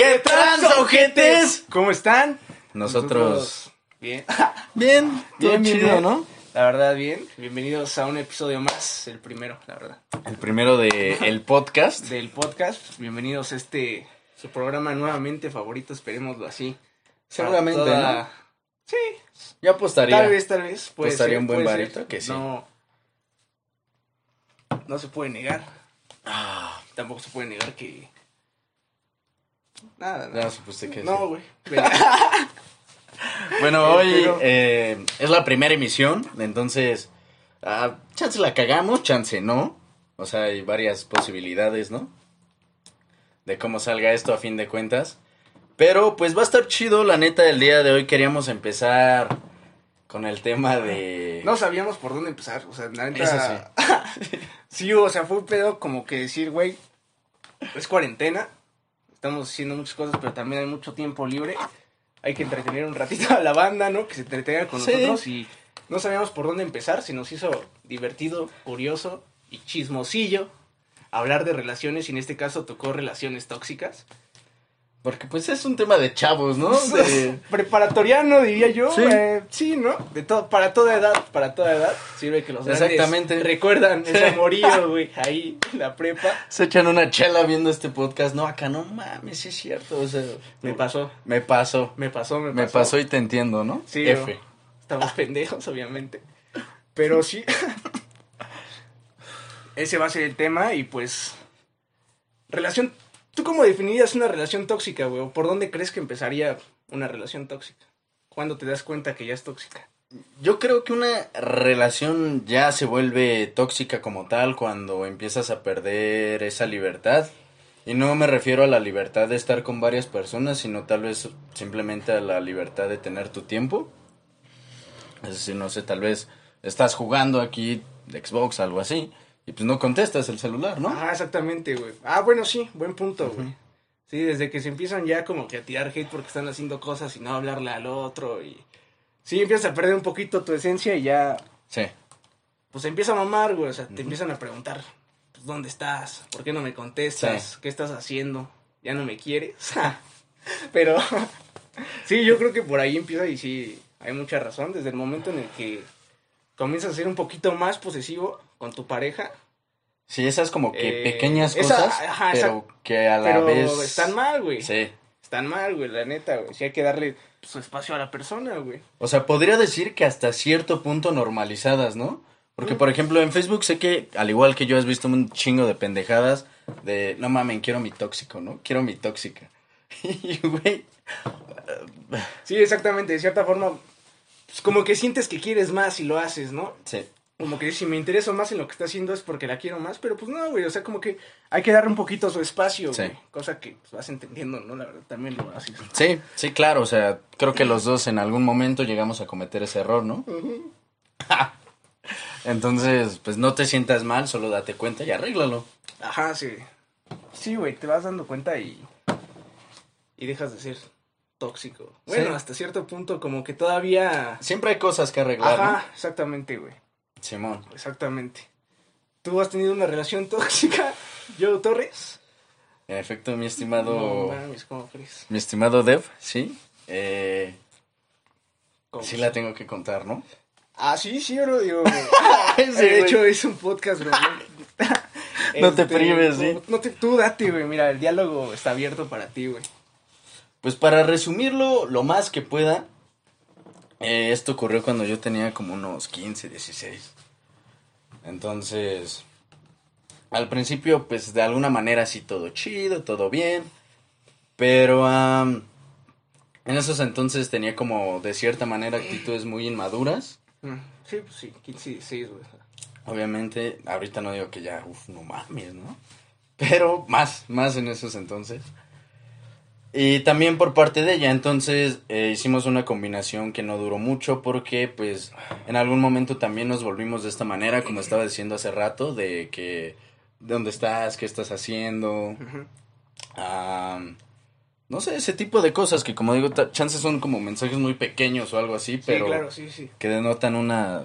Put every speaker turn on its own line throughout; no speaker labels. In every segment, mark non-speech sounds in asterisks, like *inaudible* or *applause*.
¿Qué tranza, ojetes?
¿Cómo están?
Nosotros... *laughs*
Bien.
Bien, todo
Bien,
chido,
bien.
¿no?
La verdad, bien. Bienvenidos a un episodio más, el primero, la verdad,
El primero de el podcast.
del podcast. Bienvenidos a este, su programa nuevamente favorito, esperémoslo así.
Seguramente, ¿no?
Sí,
Yo apostaría.
tal vez, tal vez. Puede
Apostaría
ser,
un buen
ser.
que sí.
No, no se puede negar.
Ah,
Tampoco se puede negar que... Nada, nada.
ya supuse que sí.
No, güey. *laughs*
Bueno, hoy
pero-
eh, es la primera emisión, entonces, ah, chance la cagamos, chance no. O sea, hay varias posibilidades, ¿no? De cómo salga esto a fin de cuentas. Pero pues va a estar chido, la neta, el día de hoy queríamos empezar con el tema de...
No sabíamos por dónde empezar, o sea, la neta...
Eso
sí, *laughs* o sea, fue un pedo como que decir, güey, es cuarentena, estamos haciendo muchas cosas, pero también hay mucho tiempo libre, hay que entretener un ratito a la banda, ¿no? Que se entretenga con
Sí.
nosotros y no sabíamos por dónde empezar, se nos hizo divertido, curioso y chismosillo hablar de relaciones y en este caso tocó relaciones tóxicas.
Porque pues es un tema de chavos, ¿no? *laughs* De-
Preparatoriano, diría yo.
Sí.
eh, sí, ¿no? De todo, para toda edad, para toda edad. Sirve que los
Exactamente.
recuerdan *laughs* ese amorío, güey, ahí la prepa.
Se echan una chela viendo este podcast. No, acá no mames, es cierto. O sea,
Me pasó,
Me pasó.
me pasó, me pasó.
Me pasó y te entiendo, ¿no?
Sí,
F.
Estamos pendejos, obviamente. Pero sí. *laughs* Ese va a ser el tema y pues... Relación... ¿Tú cómo definirías una relación tóxica, güey? ¿O por dónde crees que empezaría una relación tóxica? ¿Cuándo te das cuenta que ya es tóxica?
Yo creo que una relación ya se vuelve tóxica como tal cuando empiezas a perder esa libertad. Y no me refiero a la libertad de estar con varias personas, sino tal vez simplemente a la libertad de tener tu tiempo. Es decir, no sé, tal vez estás jugando aquí Xbox, algo así, y pues no contestas el celular, ¿no?
Ah, exactamente, güey. Ah, bueno, sí, buen punto, güey. Sí, desde que se empiezan ya como que a tirar hate porque están haciendo cosas y no hablarle al otro y... Sí, empiezas a perder un poquito tu esencia y ya,
Sí.
pues empieza a mamar, güey. O sea, te empiezan a preguntar, pues, ¿dónde estás? ¿Por qué no me contestas?
Sí.
¿Qué estás haciendo? ¿Ya no me quieres? *laughs* Pero, *laughs* sí, yo creo que por ahí empieza y sí, hay mucha razón. Desde el momento en el que comienzas a ser un poquito más posesivo con tu pareja,
Sí, esas como que
Eh,
pequeñas
esa-
cosas,
ajá,
pero que a la
pero
vez...
están mal, güey.
Sí.
Están mal, güey, la neta, güey. Sí hay que darle su espacio a la persona, güey.
O sea, podría decir que hasta cierto punto normalizadas, ¿no? Porque,
Mm.
por ejemplo, en Facebook sé que, al igual que yo, has visto un chingo de pendejadas de, no mamen, quiero mi tóxico, ¿no? Quiero mi tóxica. *laughs* Y, güey,
Sí, exactamente. De cierta forma, pues como que sientes que quieres más y lo haces, ¿no?
sí.
Como que si me intereso más en lo que está haciendo es porque la quiero más, pero pues no, güey. O sea, como que hay que darle un poquito su espacio,
Sí.
güey. Cosa que pues, vas entendiendo, ¿no? La verdad, también lo haces.
Sí, sí, claro, o sea, creo que los dos en algún momento llegamos a cometer ese error, ¿no? *laughs* Entonces, pues no te sientas mal, solo date cuenta y arréglalo.
Ajá, sí. Sí, güey, te vas dando cuenta y. Y dejas de ser tóxico. Bueno,
Sí.
hasta cierto punto, como que todavía.
Siempre hay cosas que arreglar,
Ajá, exactamente, güey.
Simón.
Exactamente. ¿Tú has tenido una relación tóxica, Joe Torres?
En efecto, mi estimado...
No mames, ¿cómo crees?
Mi estimado Dev, sí. Eh,
¿Cómo?
sí la tengo que contar, ¿no?
Ah, sí, sí, bro, digo. *laughs*
Sí,
de hecho, es un podcast, bro. *laughs*
No te prives,
tú-
sí.
No te, tú date, güey. Mira, el diálogo está abierto para ti, güey.
Pues para resumirlo lo más que pueda, eh, esto ocurrió cuando yo tenía como unos 15, 16. Entonces, al principio, pues de alguna manera sí todo chido, todo bien. Pero am, en esos entonces tenía como de cierta manera actitudes muy inmaduras.
Mm, Sí, pues sí, 15, 16, güey.
Obviamente, ahorita no digo que ya, uff, no mames, ¿no? Pero más, más en esos entonces. Y también por parte de ella, entonces eh, hicimos una combinación que no duró mucho porque pues en algún momento también nos volvimos de esta manera, como estaba diciendo hace rato, de que, ¿dónde estás? ¿Qué estás haciendo? Am, no sé, ese tipo de cosas que como digo, chances son como mensajes muy pequeños o algo así, pero
Sí, claro, sí, sí.
que denotan una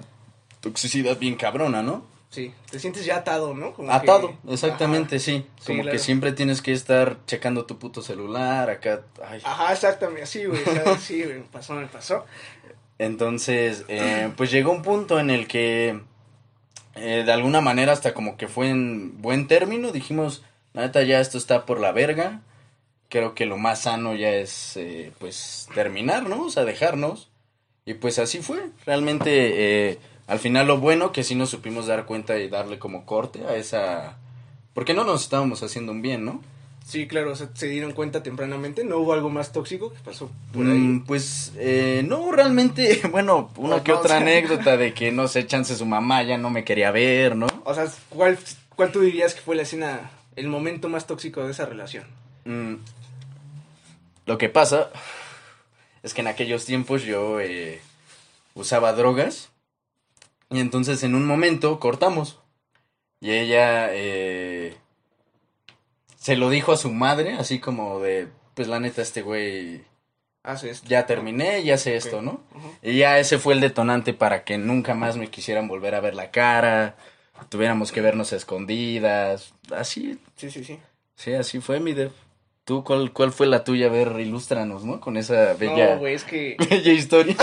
toxicidad bien cabrona, ¿no?
Sí, te sientes ya atado, ¿no? Como
Atado,
que-
exactamente,
Ajá.
sí.
Sí,
Como
claro.
que siempre tienes que estar checando tu puto celular acá. Ay.
Ajá, exactamente, así, güey. Sí, güey, pasó, me pasó.
Entonces, eh, pues llegó un punto en el que eh, de alguna manera hasta como que fue en buen término, dijimos, la neta ya esto está por la verga, creo que lo más sano ya es eh, pues terminar, ¿no? O sea, dejarnos. Y pues así fue, realmente eh, al final lo bueno que sí nos supimos dar cuenta y darle como corte a esa... Porque no nos estábamos haciendo un bien, ¿no?
Sí, claro, o sea, se dieron cuenta tempranamente. ¿No hubo algo más tóxico que pasó por ahí?
Mm, pues eh, no, realmente, *laughs* bueno, una
No,
que
no,
otra
o sea-
anécdota *laughs* de que no sé, chance su mamá ya no me quería ver, ¿no?
O sea, ¿cuál, ¿cuál tú dirías que fue la escena, el momento más tóxico de esa relación?
Mm, lo que pasa es que en aquellos tiempos yo eh, usaba drogas y entonces en un momento cortamos y ella eh, se lo dijo a su madre, así como de, pues la neta este güey
Haces esto.
ya terminé, ya sé esto,
Ok.
¿no? Y ya ese fue el detonante para que nunca más me quisieran volver a ver la cara, tuviéramos que vernos a escondidas, así,
Sí, sí, sí.
sí, así fue mi dev. ¿Tú cuál, cuál fue la tuya? A ver, ilústranos, ¿no? Con esa bella,
No, güey, es que, *laughs*
bella historia.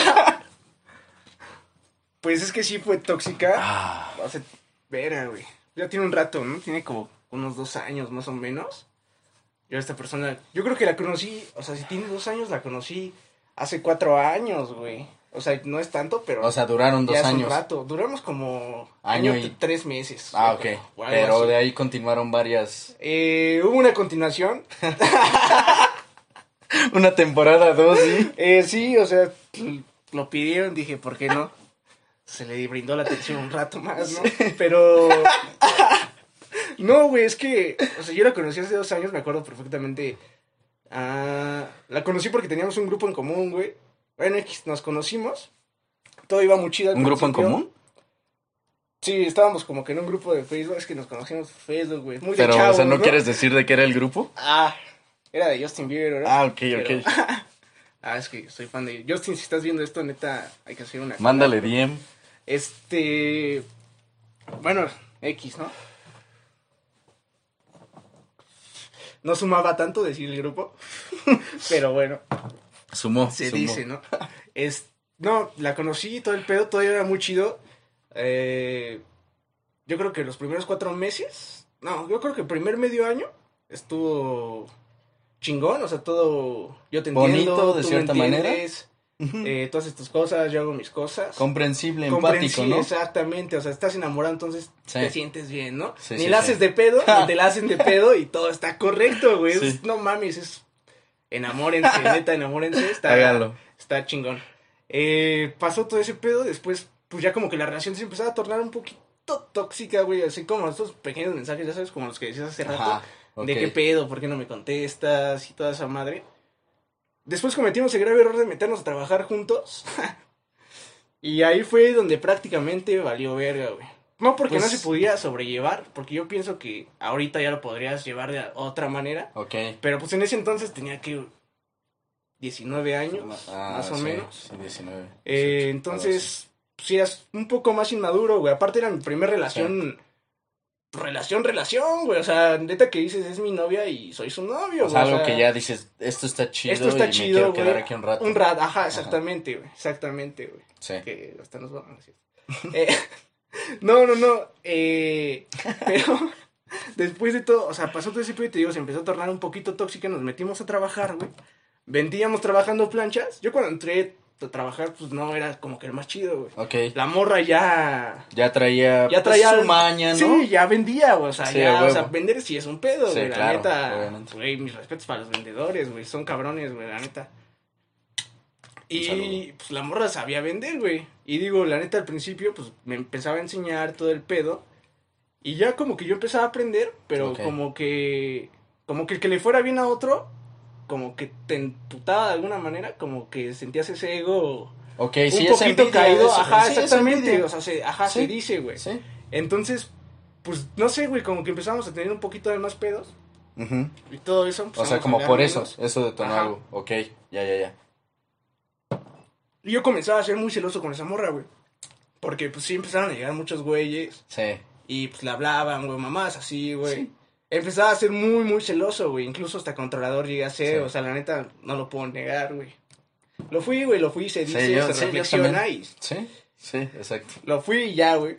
Pues es que sí fue tóxica.
Ah,
sea, verga, güey. Ya tiene un rato, ¿no? Tiene como unos dos años más o menos. Yo a esta persona, yo creo que la conocí, o sea, si tiene dos años, la conocí hace cuatro años, güey. O sea, no es tanto, pero
o sea, duraron dos
ya
años.
un rato. Duramos como
Año
año,
y-
tres meses.
Ah, ok. Pero
así.
de ahí continuaron varias.
Eh, hubo una continuación. *laughs*
Una temporada dos, ¿sí?
Eh, sí, o sea, lo pidieron, dije, ¿por qué no? Se le brindó la atención un rato más, ¿no? Pero... No, güey, es que, o sea, yo la conocí hace dos años, me acuerdo perfectamente. Ah, la conocí porque teníamos un grupo en común, güey. Bueno, X, nos conocimos. Todo iba muy chido.
¿Un grupo en común?
Sí, estábamos como que en un grupo de Facebook, es que nos conocimos en Facebook, güey. Muy de
Pero, o sea, ¿no, quieres decir de qué era el grupo?
Ah, era de Justin Bieber, ¿verdad?
Ah, ok,
Pero-
ok. *laughs*
Ah, es que soy fan de Justin, si estás viendo esto, neta, hay que hacer una...
Mándale DM.
Este... Bueno, X, ¿no? No sumaba tanto decir el grupo, *laughs* pero bueno,
Sumó.
se
sumó.
dice, ¿no? Es, no, la conocí, todo el pedo, todavía era muy chido. Eh, yo creo que los primeros cuatro meses, no, yo creo que el primer medio año estuvo chingón, o sea, todo, yo te entiendo,
Bonito, de
tú me
cierta
eh, todas estas cosas, yo hago mis cosas.
Comprensible, empático, ¿no?
exactamente, o sea, estás enamorado, entonces
Sí.
te sientes bien, ¿no?
Sí,
ni
sí,
la haces de pedo, *laughs* ni te la hacen de pedo y todo está correcto, güey. Es- No mames, es... Enamórense, *laughs* neta, enamórense, está,
Hágalo.
está chingón. Eh, pasó todo ese pedo, después, pues ya como que la relación se empezaba a tornar un poquito tóxica, güey, así como estos pequeños mensajes, ya sabes, como los que decías hace rato.
Ajá.
¿De qué pedo? ¿Por qué no me contestas? Y toda esa madre. Después cometimos el grave error de meternos a trabajar juntos. *laughs* y ahí fue donde prácticamente valió verga, güey. No porque
Pues-
no se pudiera sobrellevar, porque yo pienso que ahorita ya lo podrías llevar de otra manera.
Ok.
Pero pues en ese entonces tenía que 19 años,
Ah,
más o
sí,
menos.
Sí, 19.
Eh,
18,
entonces, pues eras un poco más inmaduro, güey. Aparte era mi primera relación. Relación, relación, güey. O sea, neta que dices, es mi novia y soy su novio,
O sea, algo
o sea,
que ya dices, esto está chido
Esto está
y
chido,
me quiero
güey.
quedar aquí un rato.
Un rato, ajá, exactamente, güey. Exactamente, güey.
Sí.
Que hasta nos vamos a decir. Eh, *laughs* no, no, no. Eh, *laughs* pero después de todo, o sea, pasó todo ese pedo y te digo, se empezó a tornar un poquito tóxica. Nos metimos a trabajar, güey. Vendíamos trabajando planchas. Yo cuando entré trabajar, pues no era como que el más chido, güey.
Ok.
La morra ya.
Ya traía,
Ya
pues,
traía
su maña, ¿no?
Sí, ya vendía, güey. O sea,
Sí,
ya, o sea, vender sí es un pedo,
Sí,
güey. la
claro,
neta.
obviamente.
Güey, mis respetos para los vendedores, güey. Son cabrones, güey, la neta. Y pues la morra sabía vender, güey. Y digo, la neta al principio, pues me empezaba a enseñar todo el pedo. Y ya como que yo empezaba a aprender, pero como que. Como que el que le fuera bien a otro, como que te emputaba de alguna manera, como que sentías ese ego
Ok,
un
sí,
poquito caído.
eso-
Ajá,
sí,
exactamente. O sea, se, ajá,
Sí.
se dice, güey.
Sí.
Entonces, pues no sé, güey, como que empezamos a tener un poquito de más pedos
Ujú.
y todo eso.
O sea, como por
menos.
eso, eso detonó algo. Ok, ya, ya, ya.
Y yo comenzaba a ser muy celoso con esa morra, güey. Porque pues sí empezaron a llegar muchos güeyes.
Sí.
Y pues le hablaban, güey, mamás así, güey.
Sí.
Empezaba a ser muy, muy celoso, güey. Incluso hasta controlador llegué a ser.
Sí.
O sea, la neta, no lo puedo negar, güey. Lo fui, güey, lo fui, se
Sí,
dice,
yo-
se
sí,
reflexiona y
Sí, sí, exacto.
lo fui y ya, güey.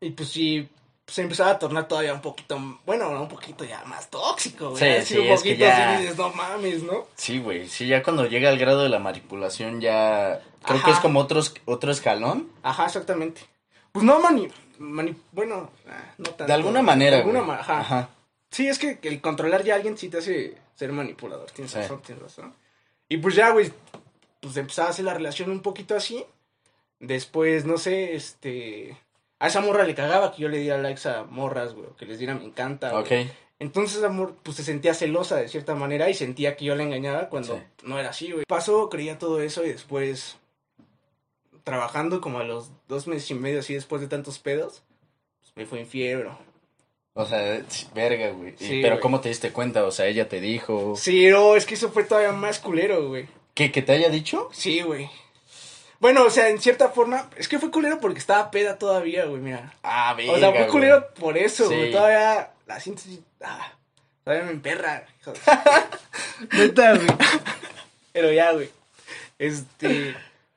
Y pues sí, se empezaba a tornar todavía un poquito, bueno, un poquito ya más tóxico, güey.
Sí,
Así
sí,
un
es que
poquito
ya-
así dices, no mames, ¿no?
Sí, güey. Sí, ya cuando llega al grado de la manipulación, ya. Creo
Ajá.
que es como otros, otro escalón.
Ajá, exactamente. Pues no mani, mani bueno, ah, no tanto.
De alguna manera,
De alguna
güey.
ma- ajá.
Ajá.
Sí, es que el controlar ya a alguien sí te hace ser manipulador, tienes
Sí.
razón, tienes razón. Y pues ya, güey, pues empezaba a hacer la relación un poquito así. Después, no sé, este... A esa morra le cagaba que yo le diera likes a morras, güey, que les diera me encanta, güey.
Ok.
Entonces, amor, pues se sentía celosa de cierta manera y sentía que yo la engañaba cuando
Sí.
no era así, güey. Pasó, creía todo eso y después, trabajando como a los dos meses y medio así después de tantos pedos, pues me fue infiel, bro.
O sea, verga, güey.
Sí,
Pero
güey.
¿cómo te diste cuenta? O sea, ella te dijo.
Sí, no, es que eso fue todavía más culero, güey.
¿Qué? ¿Que te haya dicho?
Sí, güey. Bueno, o sea, en cierta forma, es que fue culero porque estaba peda todavía, güey, mira.
Ah, verga.
O sea, fue
güey.
culero por eso,
Sí.
güey. Todavía la siento ah, todavía me emperra, hijo de- *laughs* Neta, güey. Pero ya, güey. Este,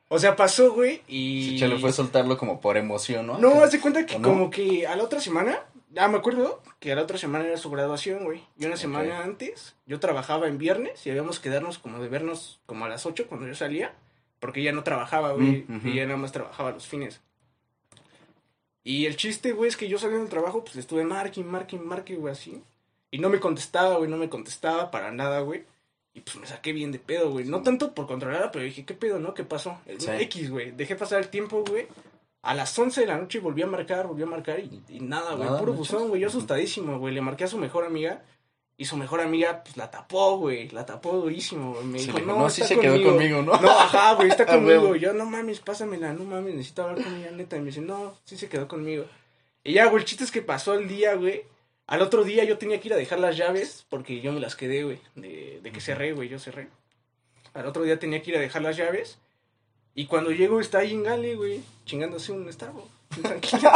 o sea, pasó, güey, y...
Sí, Chelo fue soltarlo como por emoción, ¿no?
No, hace cuenta que como que a la otra semana, ya me acuerdo que la otra semana era su graduación, güey. Y una semana antes, yo trabajaba en viernes y habíamos que quedarnos como de vernos como a las 8 cuando yo salía, porque ella no trabajaba, güey,
Mm,
y ella nada más trabajaba los fines. Y el chiste, güey, es que yo saliendo del trabajo, pues estuve marking, marking, marking, güey, así. Y no me contestaba, güey, no me contestaba para nada, güey. Y pues me saqué bien de pedo, güey. No tanto por controlarla, pero dije, ¿qué pedo, no? ¿Qué pasó? El
Sí.
X, güey. Dejé pasar el tiempo, güey. A las 11 de la noche volví a marcar, volví a marcar y, y nada, güey.
Nada,
Puro
no
buzón, güey. Yo asustadísimo, güey. Le marqué a su mejor amiga. Y su mejor amiga, pues la tapó, güey. La tapó durísimo, güey. Me
Sí,
dijo, no,
no, sí
está
se quedó conmigo, ¿no?
No, ajá, güey, está *laughs* conmigo. Yo, no mames, pásamela, no mames, necesito hablar con ella, neta. Y me dice, no, sí se quedó conmigo. Y ya, güey, el chiste es que pasó el día, güey. Al otro día yo tenía que ir a dejar las llaves porque yo me las quedé, güey. De, de que cerré, güey, yo cerré. Al otro día tenía que ir a dejar las llaves. Y cuando llego está ahí en Gale, güey, chingándose un Starbucks. Tranquilo.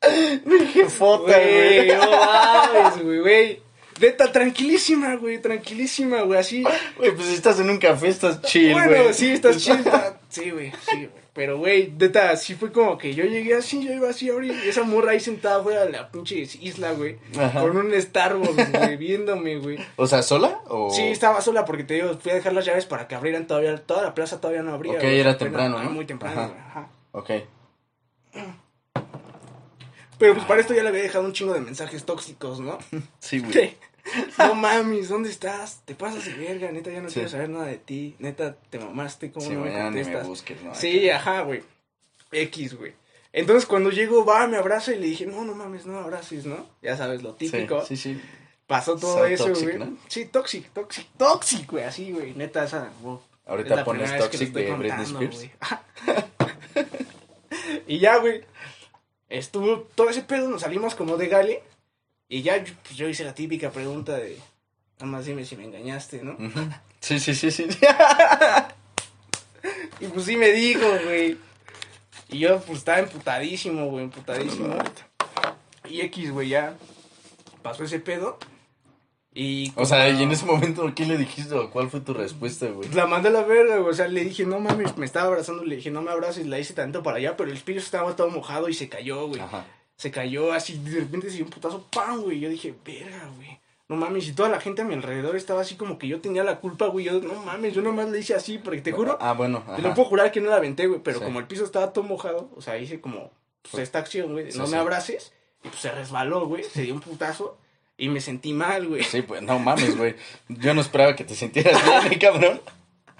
*laughs*
Qué foto,
güey. no mames, güey, güey. Neta, tranquilísima, güey, tranquilísima, güey, así.
Güey, pues si estás en un café, estás chill, güey.
Bueno, sí, estás está- *laughs* Sí, güey, sí, güey. Pero, güey, neta, sí fue como que yo llegué así, yo iba así ahorita, esa morra ahí sentada fuera de la pinche isla, güey.
Ajá.
Con un Starbucks, güey, viéndome, güey.
O sea, ¿sola? O...
Sí, estaba sola porque te digo, fui a dejar las llaves para que abrieran todavía, toda la plaza todavía no abría.
Ok, era temprano,
ah,
¿no?
Muy temprano,
Ajá.
güey, ajá.
Ok.
Pero pues para esto ya le había dejado un chingo de mensajes tóxicos, ¿no?
Sí, güey.
¿Qué? No mames, ¿dónde estás? Te pasas de verga, neta, ya no
Sí.
quiero saber nada de ti. Neta, te mamaste, ¿cómo
Sí,
no me
ni me
contestas?
busques, ¿no?
Sí, ajá, güey. X, güey. Entonces cuando llego, va, me abraza y le dije, no, no mames, no abraces, ¿no? Ya sabes, lo típico.
Sí, sí, sí.
Pasó todo
So
eso,
toxic,
güey.
¿no?
Sí, tóxico, tóxico, tóxico, güey, así, güey. Neta, esa, wow.
Ahorita pones Toxic de Britney
contando,
Spears.
güey. *laughs* y ya, güey. Estuvo todo ese pedo, nos salimos como de gale. Y ya, yo- pues yo hice la típica pregunta de, nada más dime si me engañaste, ¿no?
Sí, sí, sí, sí. *laughs*
Y pues sí me dijo, güey. Y yo pues estaba emputadísimo, güey, emputadísimo. Y X, güey, ya pasó ese pedo. Y
O sea, y en ese momento, ¿qué le dijiste o cuál fue tu respuesta, güey?
La mandé a la verga, güey. O sea, le dije, no mames, me estaba abrazando. Le dije, no me abraces. La hice tanto para allá, pero el espíritu estaba todo mojado y se cayó, güey.
Ajá.
Se cayó así, de repente se dio un putazo, ¡pam! güey. Yo dije, verga, güey. No mames, y toda la gente a mi alrededor estaba así como que yo tenía la culpa, güey. Yo, no mames, yo nomás le hice así, porque te juro,
Ah, bueno.
te lo
Ajá.
puedo jurar que no la aventé, güey. Pero
Sí.
como el piso estaba todo mojado, o sea, hice como, pues esta acción, güey.
Sí,
no
sí.
me abraces. Y pues se resbaló, güey. Se dio un putazo. Y me sentí mal, güey.
Sí, pues no mames, güey. Yo no esperaba que te sintieras bien, ¿eh, cabrón.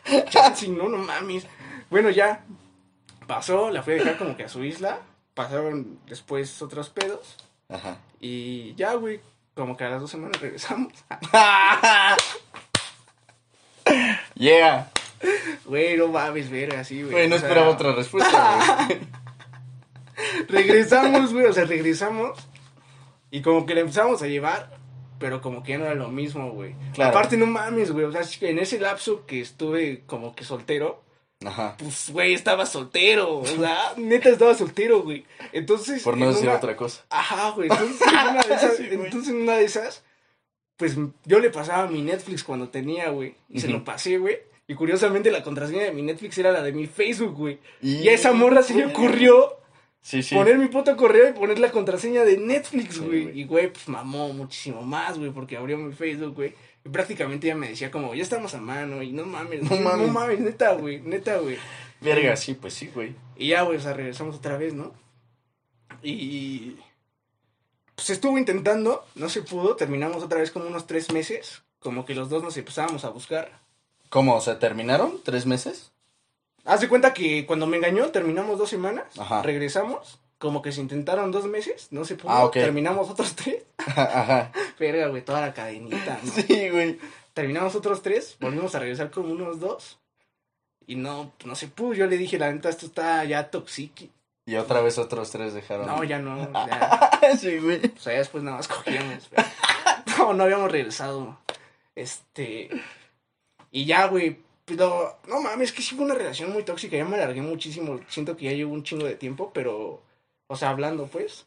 *laughs*
Chansey, no, no mames. Bueno, ya pasó, la fui a dejar como que a su isla. Pasaron después otros pedos.
Ajá.
Y ya, güey, como que a las dos semanas regresamos. *laughs*
Yeah.
Güey, no mames, verga, así, güey.
Güey, no
O sea,
esperaba otra respuesta, güey. *laughs*
Regresamos, güey, o sea, regresamos. Y como que le empezamos a llevar, pero como que ya no era lo mismo, güey.
Claro.
Aparte, no mames, güey, o sea, en ese lapso que estuve como que soltero,
Ajá.
pues, güey, estaba soltero. O sea, *laughs* neta estaba soltero, güey. Entonces.
Por no
en
decir
una-
otra cosa.
Ajá, güey. Entonces, en una de *laughs* esas,
Sí,
entonces, en una de esas, pues yo le pasaba mi Netflix cuando tenía, güey. Y se lo pasé, güey. Y curiosamente la contraseña de mi Netflix era la de mi Facebook, güey.
Y-
Y a esa morra se le ocurrió
Sí, sí.
poner mi puto correo y poner la contraseña de Netflix, güey. y, güey, pues mamó muchísimo más, güey, porque abrió mi Facebook, güey. Y prácticamente ella me decía como, ya estamos a mano. Y no mames,
No
no
mames.
mames, neta, güey, neta, güey.
Verga, sí, pues sí, güey.
Y ya, güey, o sea, regresamos otra vez, ¿no? Y. Pues estuvo intentando, no se pudo, terminamos otra vez como unos tres meses, como que los dos nos empezábamos a buscar.
¿Cómo? O sea, ¿terminaron? ¿Tres meses?
Haz de cuenta que cuando me engañó, terminamos dos semanas,
Ajá.
regresamos, como que se intentaron dos meses, no se pudo,
Ah,
terminamos otros tres. *laughs*
Ajá.
Verga, güey, toda la cadenita, ¿no? *laughs*
Sí, güey.
Terminamos otros tres, volvimos a regresar como unos dos. Y no, no se pudo, yo le dije, la neta, esto está ya toxiqui.
Y otra vez otros tres dejaron.
No, ya no, *laughs* ya.
sí, güey.
O sea, después nada más cogíamos. pero- No, no habíamos regresado. Este. Y ya, güey. Pero, no mames, que sí fue una relación muy tóxica. Ya me alargué muchísimo. Siento que ya llevo un chingo de tiempo, pero. O sea, hablando, pues.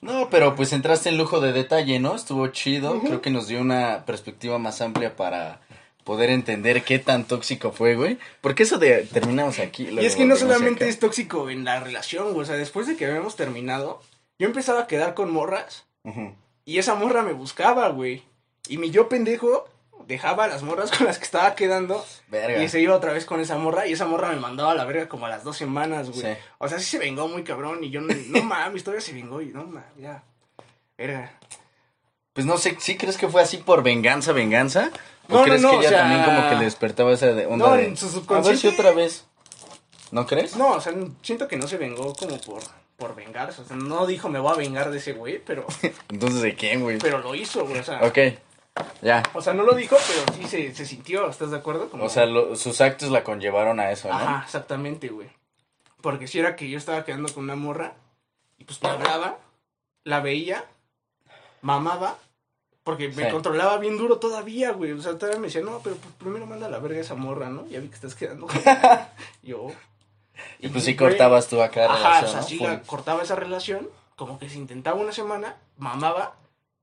No, pero pues entraste en lujo de detalle, ¿no? Estuvo chido.
Ujú.
Creo que nos dio una perspectiva más amplia para poder entender qué tan tóxico fue, güey. Porque eso de terminamos aquí.
y es que no solamente
acá.
es tóxico en la relación, güey. O sea, después de que habíamos terminado, yo empezaba a quedar con morras.
Ujú.
Y esa morra me buscaba, güey. Y mi yo pendejo dejaba a las morras con las que estaba quedando.
Verga.
Y se iba otra vez con esa morra y esa morra me mandaba a la verga como a las dos semanas, güey.
Sí.
O sea, sí se vengó muy cabrón y yo no, no mames, todavía se vengó y no mames, ya. Verga.
Pues no sé, ¿sí crees que fue así por venganza, venganza? ¿O
No, no,
crees
no,
que
o
ella
sea-
también como que le despertaba esa de onda
No,
de...
en su
A ver si otra vez. ¿No crees?
No, o sea, siento que no se vengó como por, por vengarse. O sea, no dijo me voy a vengar de ese güey, pero, *laughs*
Entonces, ¿de quién, güey?
pero lo hizo, güey. O sea,
Ok, ya.
o sea, no lo dijo, pero sí se, se sintió, ¿estás de acuerdo? Como-
O sea, lo- sus actos la conllevaron a eso, ¿no?
Ajá, exactamente, güey. Porque si era que yo estaba quedando con una morra y pues me hablaba, la veía, mamaba, porque me
Sí.
controlaba bien duro todavía, güey. O sea, todavía me decía, no, pero pues, primero manda a la verga esa morra, ¿no? Ya vi que estás quedando con ella". *laughs* yo.
Y pues sí
güey,
cortabas tú acá
Ajá,
relación,
o sea,
¿no?
sí la- cortaba esa relación, como que se intentaba una semana, mamaba.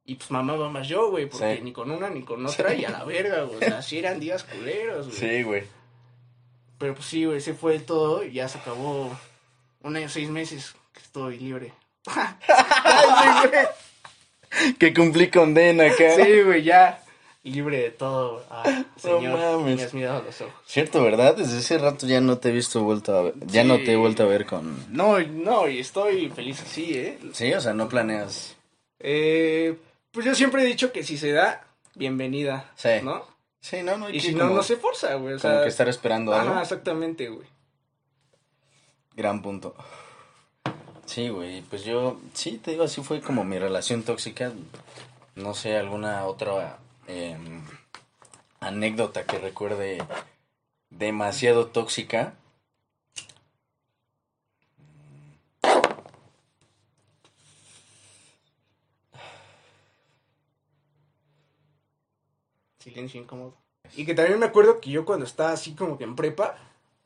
Y pues mamaba más yo, güey, porque
Sí.
ni con una ni con otra y a la verga, güey. O sea, sí eran días culeros, güey.
Sí, güey.
Pero pues sí, güey, ese fue todo y ya se acabó un año, seis meses que estoy libre. *laughs*
Que cumplí condena acá.
Sí, güey, ya libre de todo. Ah, señor,
mames.
me has mirado los ojos.
Cierto, ¿verdad? Desde ese rato ya no te he visto vuelto a ver. Ya
Sí.
no te he vuelto a ver con...
No, no, y estoy feliz así, ¿eh?
Sí, o sea, no planeas...
eh pues yo siempre he dicho que si se da, bienvenida,
Sí.
¿no?
Sí, no, no hay
Y
que
si no,
como-
no se forza, güey. O
Como
sea,
que estar esperando algo.
Ajá, exactamente, güey.
Gran punto. Sí, güey, pues yo, sí, te digo, así fue como mi relación tóxica. No sé, alguna otra em, anécdota que recuerde demasiado tóxica.
Silencio incómodo. Y que también me acuerdo que yo cuando estaba así como que en prepa,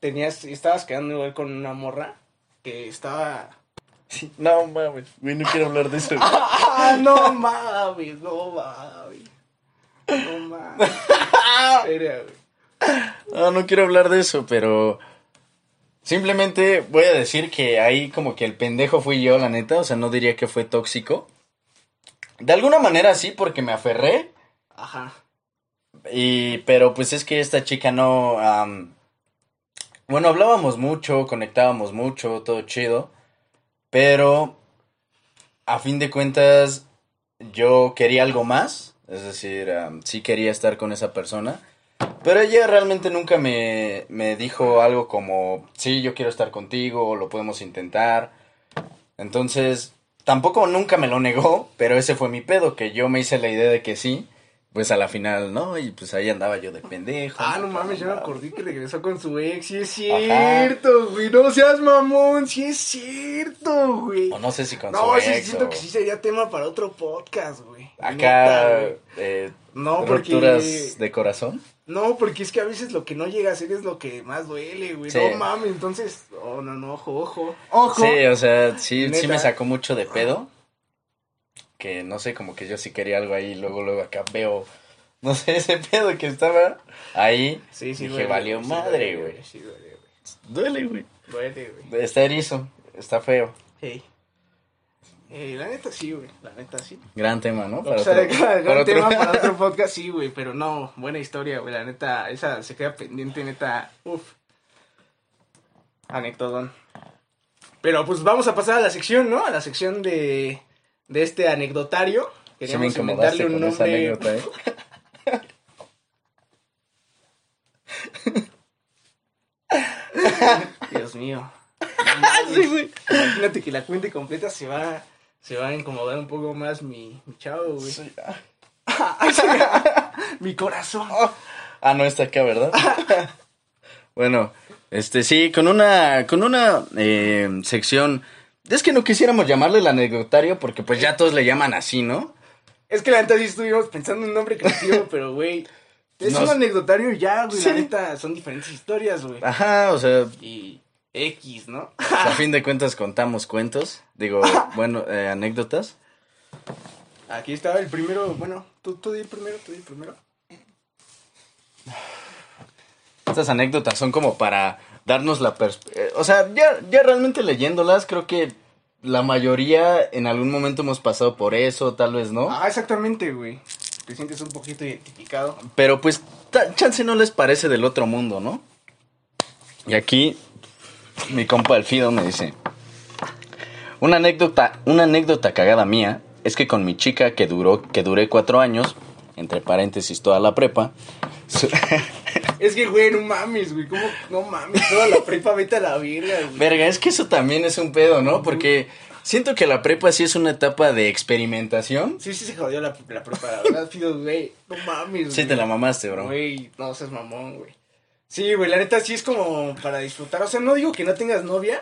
tenías, estabas quedando igual con una morra que estaba...
Sí, *laughs* no mames, güey, no quiero hablar de eso.
¡Ah, *laughs* *laughs* no mames! No mames. No mames. Era, güey.
No, no quiero hablar de eso, pero simplemente voy a decir que ahí como que el pendejo fui yo, la neta, o sea, no diría que fue tóxico. De alguna manera sí, porque me aferré,
Ajá.
Y pero pues es que esta chica no... bueno, hablábamos mucho, conectábamos mucho, todo chido, pero a fin de cuentas yo quería algo más, es decir, sí quería estar con esa persona. Pero ella realmente nunca me, me dijo algo como, sí, yo quiero estar contigo, lo podemos intentar. Entonces, tampoco nunca me lo negó, pero ese fue mi pedo, que yo me hice la idea de que sí, pues a la final, ¿no? Y pues ahí andaba yo de pendejo.
Ah, no mames, yo me acordé que regresó con su ex. Sí es cierto, güey. No seas mamón. Sí es cierto, güey.
O no sé si con
No,
su
sí,
ex
siento
o-
que sí sería tema para otro podcast, güey.
Acá,
Neta, güey.
eh,
No, porque...
¿Rupturas de corazón?
No, porque es que a veces lo que no llega a ser es lo que más duele, güey.
Sí.
No mames, entonces... Oh, no, no, ojo, ojo. Ojo.
Sí, o sea, sí, sí me sacó mucho de pedo. Que no sé, como que yo sí quería algo ahí, luego, luego acá veo, *laughs* no sé, ese pedo que estaba ahí.
Sí, sí,
Dije,
duele,
valió
sí
madre, güey.
Sí, duele, güey.
Duele, güey.
Duele, güey.
Está erizo, está feo.
Hey. Eh, la neta sí, güey. La neta sí.
Gran tema, ¿no?
o sea, *laughs* gran
para otro-
tema para *laughs* otro podcast, sí, güey. Pero no, buena historia, güey. La neta, esa se queda pendiente, neta. Uf. Anecdotón. Pero pues vamos a pasar a la sección, ¿no? A la sección de, de este anecdotario.
Sí me
Queríamos
incomodaste
inventarle un nombre.
anécdota, ¿eh? *laughs*
Dios mío. *laughs*
Sí, güey.
Imagínate que la cuenta completa se va, se va a incomodar un poco más mi, mi chavo, güey.
Sí.
Mi corazón.
Ah, no está acá, ¿verdad? *laughs* bueno, este sí, con una, con una eh, sección. Es que no quisiéramos llamarle el anecdotario porque pues ya todos le llaman así, ¿no?
Es que la neta sí estuvimos pensando en un nombre creativo, *laughs* pero güey. Es un anecdotario ya, güey.
Sí.
La neta son diferentes historias, güey.
Ajá, o sea,
Y X, ¿no?
a fin de cuentas contamos cuentos, digo, *laughs* bueno, eh, anécdotas.
Aquí estaba el primero. Bueno, tú, tú di el primero, tú di el primero.
Estas anécdotas son como para darnos la perspectiva. O sea, ya, ya realmente leyéndolas, creo que la mayoría en algún momento hemos pasado por eso, tal vez no.
Ah, exactamente, güey. Te sientes un poquito identificado.
Pero pues, chance no les parece del otro mundo, ¿no? Y aquí, mi compa Elfido me dice: Una anécdota, una anécdota cagada mía es que con mi chica que duró, que duré cuatro años, entre paréntesis toda la prepa, *laughs*
Es que, güey, no mames, güey. ¿Cómo? No mames, toda la prepa, vete a la verga, güey.
Verga, es que eso también es un pedo, ¿no? Porque siento que la prepa sí es una etapa de experimentación.
Sí, sí se jodió la, la prepa, la verdad, güey. No mames,
Sí te la mamaste, bro.
Güey, no seas mamón, güey. Sí, güey, la neta sí es como para disfrutar. O sea, no digo que no tengas novia,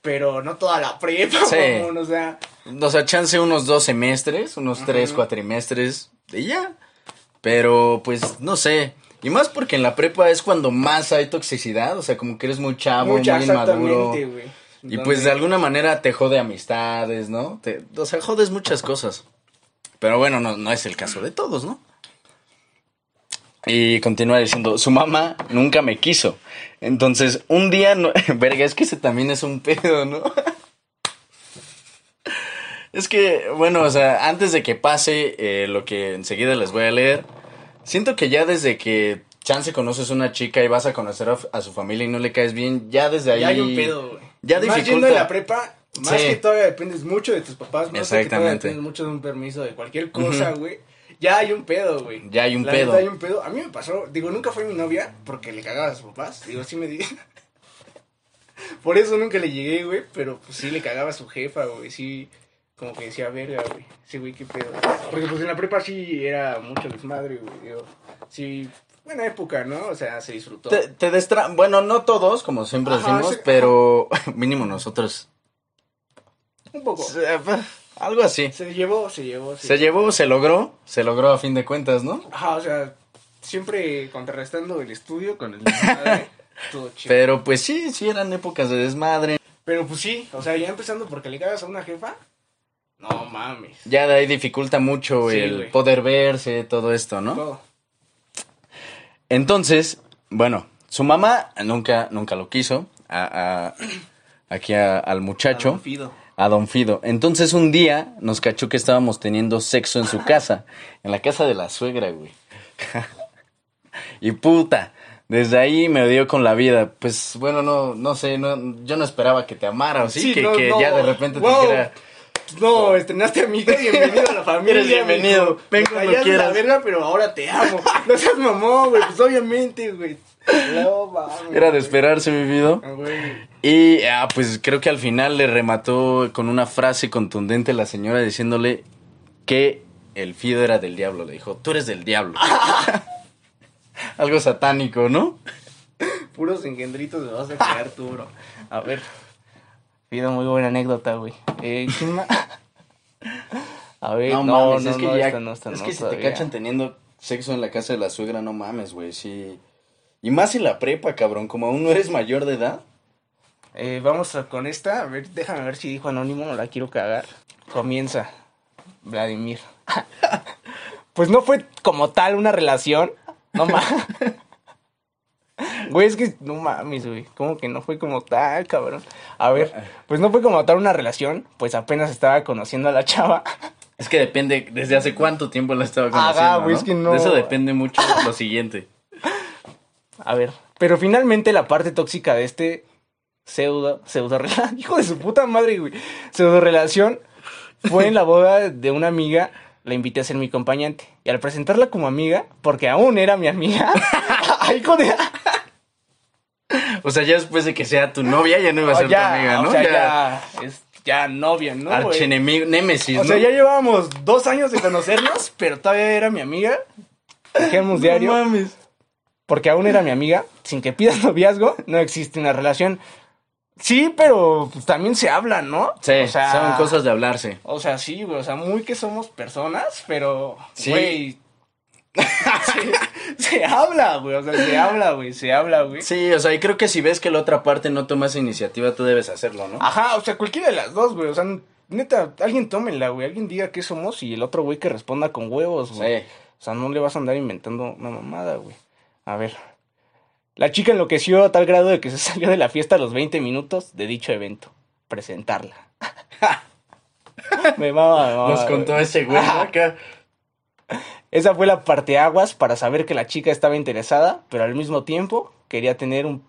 pero no toda la prepa,
Sí.
mamón, o sea.
O sea, chance unos dos semestres, unos tres cuatrimestres, y ya. Pero, pues, no sé. Y más porque en la prepa es cuando más hay toxicidad, o sea, como que eres muy chavo,
mucha,
muy inmaduro. Y pues de alguna manera te jode amistades, ¿no? Te, o sea, jodes muchas cosas. Pero bueno, no, no es el caso de todos, ¿no? Y continúa diciendo, su mamá nunca me quiso. Entonces, un día, no... *laughs* verga, es que ese también es un pedo, ¿no? *laughs* es que, bueno, o sea, antes de que pase eh, lo que enseguida les voy a leer, siento que ya desde que chance conoces una chica y vas a conocer a, a su familia y no le caes bien, ya desde ahí...
Ya hay un pedo, güey.
Ya
Más
dificulta.
yendo en la prepa, más
Sí.
que todavía dependes mucho de tus papás, más que todavía
Exactamente.
dependes mucho de un permiso de cualquier cosa, güey. Ya hay un pedo, güey.
Ya hay un
La
pedo.
neta, hay un pedo. A mí me pasó, digo, nunca fue mi novia porque le cagaba a sus papás. Digo, sí me di. *laughs* Por eso nunca le llegué, güey, pero pues sí le cagaba a su jefa, güey. Sí, como que decía, verga, güey. Sí, güey, qué pedo. Porque pues en la prepa sí era mucho desmadre, güey. Sí, buena época, ¿no? O sea, se disfrutó.
Te, te destra... Bueno, no todos, como siempre
Ajá,
decimos,
sí,
pero *laughs* mínimo nosotros.
Un poco. *laughs*
Algo así.
Se llevó, se llevó.
Se llevó, se logró, se logró a fin de cuentas, ¿no?
Ajá, o sea, siempre contrarrestando el estudio con el desmadre. *laughs* todo chido.
Pero pues sí, sí eran épocas de desmadre.
Pero pues sí, o sea, ya empezando porque le cagas a una jefa. No mames.
Ya de ahí dificulta mucho
Sí,
el poder verse, todo esto, ¿no?
Todo.
Entonces, bueno, su mamá nunca, nunca lo quiso. A, a- aquí a- al muchacho.
A don Fido.
a Don Fido. Entonces un día nos cachó que estábamos teniendo sexo en su casa, en la casa de la suegra, güey. *laughs* y puta, desde ahí me odió con la vida. Pues bueno, no, no sé, no, yo no esperaba que te amara, o sí,
Sí,
que,
no,
que
no.
ya de repente
Wow.
te dijera.
No, estrenaste amiga, *laughs* bienvenido a la familia.
Eres bienvenido,
mijo.
ven
Me
cuando
de la
quieras.
verga, pero ahora te amo. *laughs* No seas mamón, güey, pues obviamente, güey. No.
Era de esperarse, mi vida.
Ah, güey.
Y ah, pues creo que al final le remató con una frase contundente la señora diciéndole que el Fido era del diablo. Le dijo, tú eres del diablo. *laughs* Algo satánico, ¿no?
Puros engendritos me vas a quedar tú, bro. A ver. Pido muy buena anécdota, güey. Eh, ¿quién más? *laughs* A ver,
No,
no,
mames,
no,
es que
no,
ya.
esta no, esta
es
no
que si te
todavía.
cachan teniendo sexo en la casa de la suegra, no mames, güey, sí. Y más en la prepa, cabrón, como aún no eres mayor de edad.
Eh, vamos a- con esta, a ver, déjame ver si dijo anónimo, no la quiero cagar. Comienza, Vladimir. *laughs* pues no fue como tal una relación, no mames. Güey, es que no mames, güey. ¿Cómo que no fue como tal, cabrón? A ver, pues no fue como tal una relación, pues apenas estaba conociendo a la chava. *laughs*
Es que depende desde hace cuánto tiempo la estaba conociendo.
Ajá, güey,
¿no?
es que no-
De eso depende mucho lo siguiente.
A ver, pero finalmente la parte tóxica de este pseudo, pseudo relación, *laughs* hijo de su puta madre, güey, pseudo relación fue en la boda de una amiga, la invité a ser mi acompañante. Y al presentarla como amiga, porque aún era mi amiga, *laughs* ay, hijo de...
O sea, ya después de que sea tu novia, ya no iba a ser
Oh, ya,
tu amiga, ¿no?
O sea, ya, es ya novia, ¿no?
Archenemigo, Némesis,
O
¿no?
sea, ya llevábamos dos años de conocernos, *laughs* pero todavía era mi amiga. Diario.
No mames.
porque aún era mi amiga, sin que pidas *laughs* noviazgo, no existe una relación. Sí, pero pues, también se habla, ¿no?
Sí,
o sea,
son cosas de hablarse.
O sea, sí, güey, o sea, muy que somos personas, pero,
Sí.
güey, se, *laughs* se habla, güey, o sea, se habla, güey, se habla, güey.
Sí, o sea, y creo que si ves que la otra parte no toma esa iniciativa, tú debes hacerlo, ¿no?
Ajá, o sea, cualquiera de las dos, güey, o sea, neta, alguien tómenla, güey, alguien diga qué somos y el otro güey que responda con huevos, güey.
Sí.
O sea, no le vas a andar inventando una mamada, güey. A ver. La chica enloqueció a tal grado de que se *laughs* salió de la fiesta a los 20 minutos de dicho evento. Presentarla. *laughs* me mama, me mama.
Nos contó
güey.
ese güey, ¿no? Acá.
Esa fue la parteaguas para saber que la chica estaba interesada, pero al mismo tiempo quería tener un...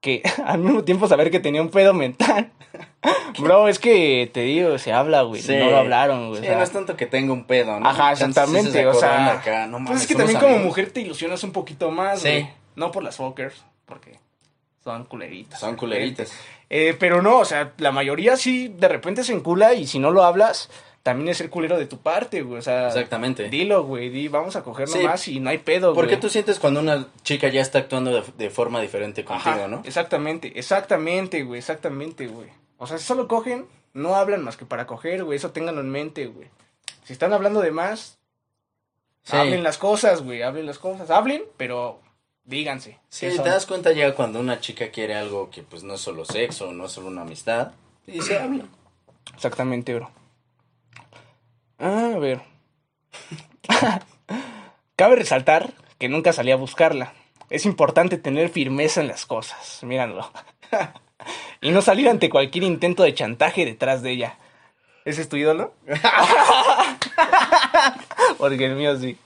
Que *laughs* al mismo tiempo saber que tenía un pedo mental. *laughs* Bro, es que te digo, se habla, güey.
Sí.
No lo hablaron, güey.
Sí,
o sea.
no es tanto que tenga un pedo, ¿no?
Ajá,
sí
exactamente,
se
o sea,
acá, no
pues
mames,
es que también como mujer te ilusionas un poquito más,
Sí.
güey. No por las fuckers, porque son culeritas.
Son culeritas.
Eh, pero no, o sea, la mayoría sí de repente se encula y si no lo hablas, también es el culero de tu parte, güey. O sea,
Exactamente.
dilo, güey, di, vamos a coger
Sí.
nomás y no hay pedo,
¿Por qué
güey.
tú sientes cuando una chica ya está actuando de, de forma diferente contigo,
Ajá,
no?
Exactamente, exactamente, güey, exactamente, güey. O sea, si solo cogen, no hablan más que para coger, güey. Eso ténganlo en mente, güey. Si están hablando de más,
Sí.
hablen las cosas, güey, hablen las cosas. Hablen, pero díganse.
Sí, te das cuenta ya cuando una chica quiere algo que pues no es solo sexo, no es solo una amistad, y se habla.
Exactamente, bro. Ah, a ver. *laughs* Cabe resaltar que nunca salí a buscarla. Es importante tener firmeza en las cosas, míranlo. *laughs* y no salir ante cualquier intento de chantaje detrás de ella. ¿Ese es tu ídolo? *laughs* Porque el mío sí.